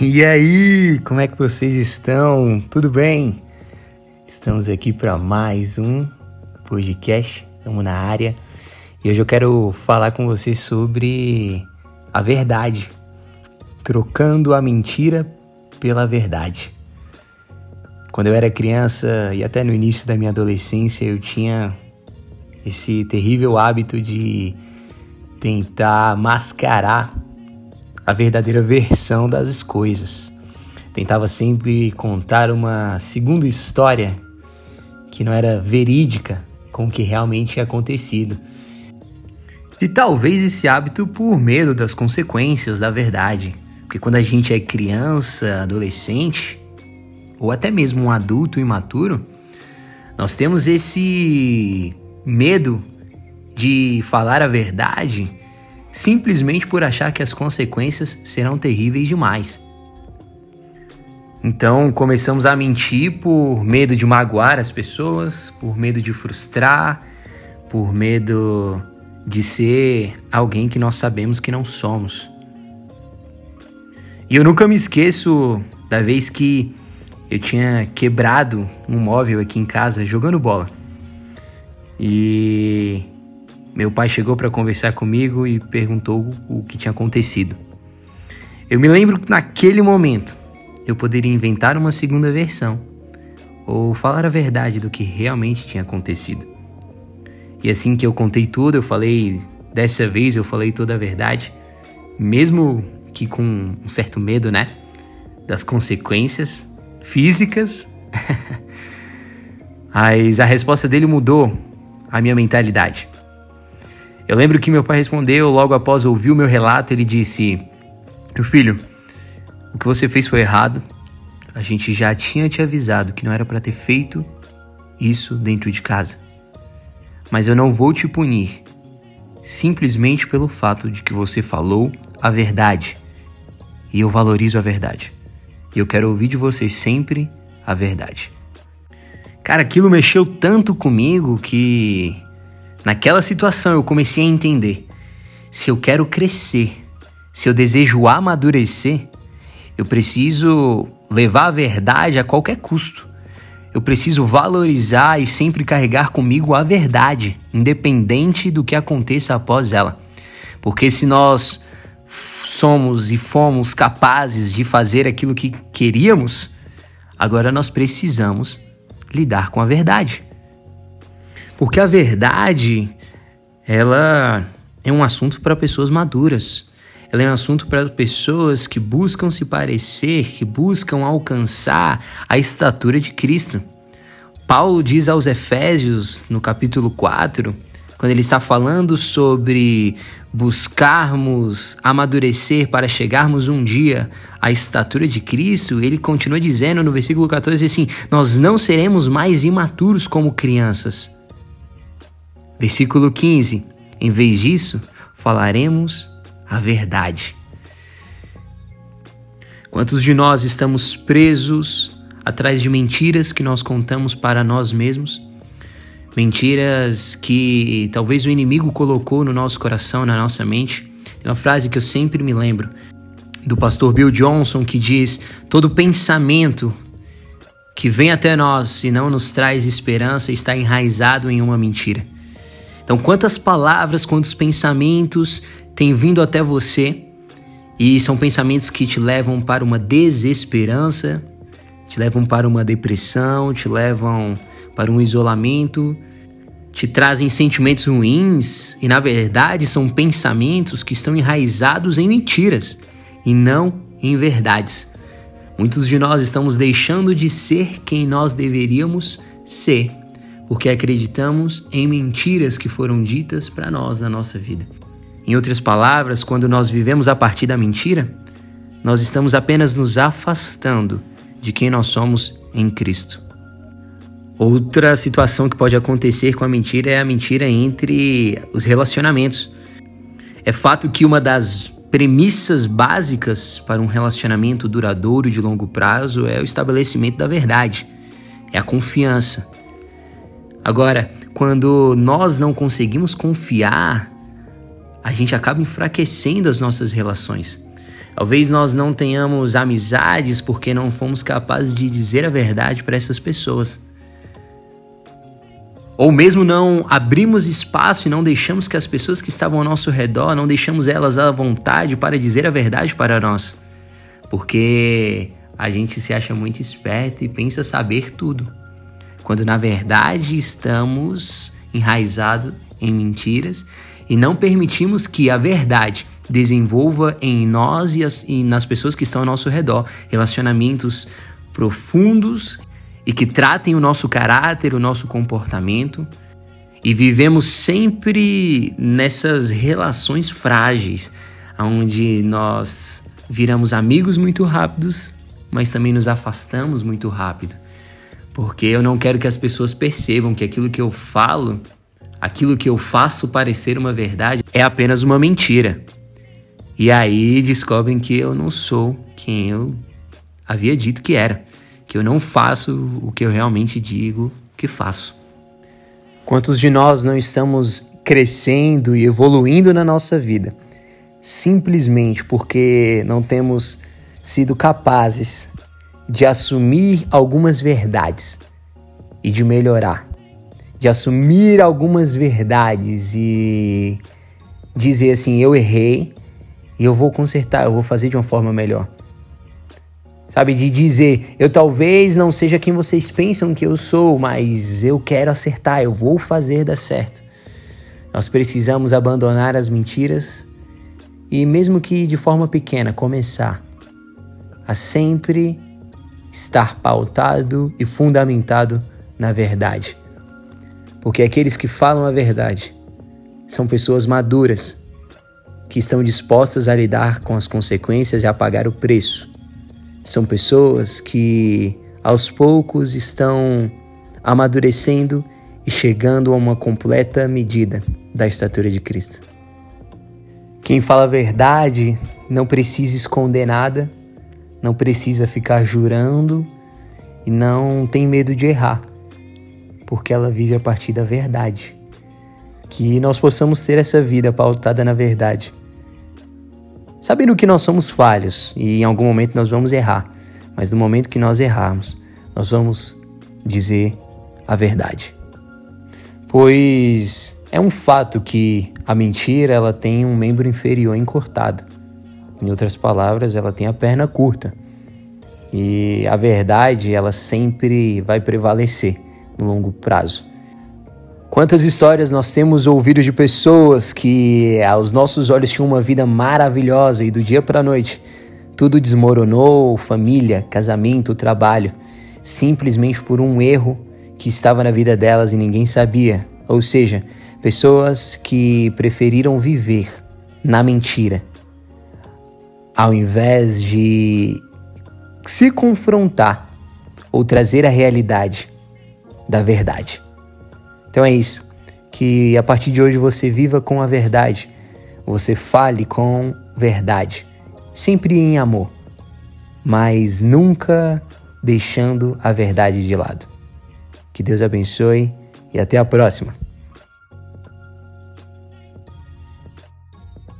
E aí, como é que vocês estão? Tudo bem? Estamos aqui para mais um podcast, estamos na área e hoje eu quero falar com vocês sobre a verdade, trocando a mentira pela verdade. Quando eu era criança e até no início da minha adolescência, eu tinha esse terrível hábito de tentar mascarar a verdadeira versão das coisas. Tentava sempre contar uma segunda história que não era verídica com o que realmente tinha acontecido. E talvez esse hábito por medo das consequências da verdade. Porque quando a gente é criança, adolescente, ou até mesmo um adulto imaturo, nós temos esse medo de falar a verdade simplesmente por achar que as consequências serão terríveis demais. Então começamos a mentir por medo de magoar as pessoas, por medo de frustrar, por medo de ser alguém que nós sabemos que não somos. E eu nunca me esqueço da vez que eu tinha quebrado um móvel aqui em casa jogando bola. E meu pai chegou para conversar comigo e perguntou o que tinha acontecido. Eu me lembro que naquele momento eu poderia inventar uma segunda versão ou falar a verdade do que realmente tinha acontecido. E assim que eu contei tudo, eu falei, dessa vez eu falei toda a verdade, mesmo que com um certo medo, né? Das consequências físicas. Mas a resposta dele mudou a minha mentalidade. Eu lembro que meu pai respondeu logo após ouvir o meu relato, ele disse: Meu filho, o que você fez foi errado. A gente já tinha te avisado que não era para ter feito isso dentro de casa. Mas eu não vou te punir simplesmente pelo fato de que você falou a verdade. E eu valorizo a verdade. E eu quero ouvir de você sempre a verdade. Cara, aquilo mexeu tanto comigo que Naquela situação eu comecei a entender: se eu quero crescer, se eu desejo amadurecer, eu preciso levar a verdade a qualquer custo. Eu preciso valorizar e sempre carregar comigo a verdade, independente do que aconteça após ela. Porque se nós somos e fomos capazes de fazer aquilo que queríamos, agora nós precisamos lidar com a verdade. Porque a verdade, ela é um assunto para pessoas maduras. Ela é um assunto para pessoas que buscam se parecer, que buscam alcançar a estatura de Cristo. Paulo diz aos Efésios, no capítulo 4, quando ele está falando sobre buscarmos amadurecer para chegarmos um dia à estatura de Cristo, ele continua dizendo no versículo 14 assim: Nós não seremos mais imaturos como crianças Versículo 15: Em vez disso, falaremos a verdade. Quantos de nós estamos presos atrás de mentiras que nós contamos para nós mesmos? Mentiras que talvez o inimigo colocou no nosso coração, na nossa mente. Tem uma frase que eu sempre me lembro do pastor Bill Johnson que diz: Todo pensamento que vem até nós e não nos traz esperança está enraizado em uma mentira. Então, quantas palavras, quantos pensamentos têm vindo até você e são pensamentos que te levam para uma desesperança, te levam para uma depressão, te levam para um isolamento, te trazem sentimentos ruins e, na verdade, são pensamentos que estão enraizados em mentiras e não em verdades. Muitos de nós estamos deixando de ser quem nós deveríamos ser porque acreditamos em mentiras que foram ditas para nós na nossa vida. Em outras palavras, quando nós vivemos a partir da mentira, nós estamos apenas nos afastando de quem nós somos em Cristo. Outra situação que pode acontecer com a mentira é a mentira entre os relacionamentos. É fato que uma das premissas básicas para um relacionamento duradouro de longo prazo é o estabelecimento da verdade, é a confiança. Agora, quando nós não conseguimos confiar, a gente acaba enfraquecendo as nossas relações. Talvez nós não tenhamos amizades porque não fomos capazes de dizer a verdade para essas pessoas. Ou mesmo não abrimos espaço e não deixamos que as pessoas que estavam ao nosso redor, não deixamos elas à vontade para dizer a verdade para nós. Porque a gente se acha muito esperto e pensa saber tudo. Quando na verdade estamos enraizados em mentiras e não permitimos que a verdade desenvolva em nós e, as, e nas pessoas que estão ao nosso redor relacionamentos profundos e que tratem o nosso caráter, o nosso comportamento. E vivemos sempre nessas relações frágeis, onde nós viramos amigos muito rápidos, mas também nos afastamos muito rápido. Porque eu não quero que as pessoas percebam que aquilo que eu falo, aquilo que eu faço parecer uma verdade, é apenas uma mentira. E aí descobrem que eu não sou quem eu havia dito que era, que eu não faço o que eu realmente digo que faço. Quantos de nós não estamos crescendo e evoluindo na nossa vida simplesmente porque não temos sido capazes de assumir algumas verdades e de melhorar, de assumir algumas verdades e dizer assim: eu errei, e eu vou consertar, eu vou fazer de uma forma melhor. Sabe, de dizer, eu talvez não seja quem vocês pensam que eu sou, mas eu quero acertar, eu vou fazer dar certo. Nós precisamos abandonar as mentiras e, mesmo que de forma pequena, começar a sempre estar pautado e fundamentado na verdade. Porque aqueles que falam a verdade são pessoas maduras que estão dispostas a lidar com as consequências e a pagar o preço. São pessoas que aos poucos estão amadurecendo e chegando a uma completa medida da estatura de Cristo. Quem fala a verdade não precisa esconder nada, não precisa ficar jurando e não tem medo de errar, porque ela vive a partir da verdade. Que nós possamos ter essa vida pautada na verdade sabendo que nós somos falhos e em algum momento nós vamos errar, mas no momento que nós errarmos, nós vamos dizer a verdade. Pois é um fato que a mentira ela tem um membro inferior encurtado. Em outras palavras, ela tem a perna curta. E a verdade, ela sempre vai prevalecer no longo prazo. Quantas histórias nós temos ouvido de pessoas que aos nossos olhos tinham uma vida maravilhosa e do dia para a noite tudo desmoronou, família, casamento, trabalho, simplesmente por um erro que estava na vida delas e ninguém sabia. Ou seja, pessoas que preferiram viver na mentira ao invés de se confrontar ou trazer a realidade da verdade. Então é isso. Que a partir de hoje você viva com a verdade. Você fale com verdade. Sempre em amor. Mas nunca deixando a verdade de lado. Que Deus abençoe e até a próxima.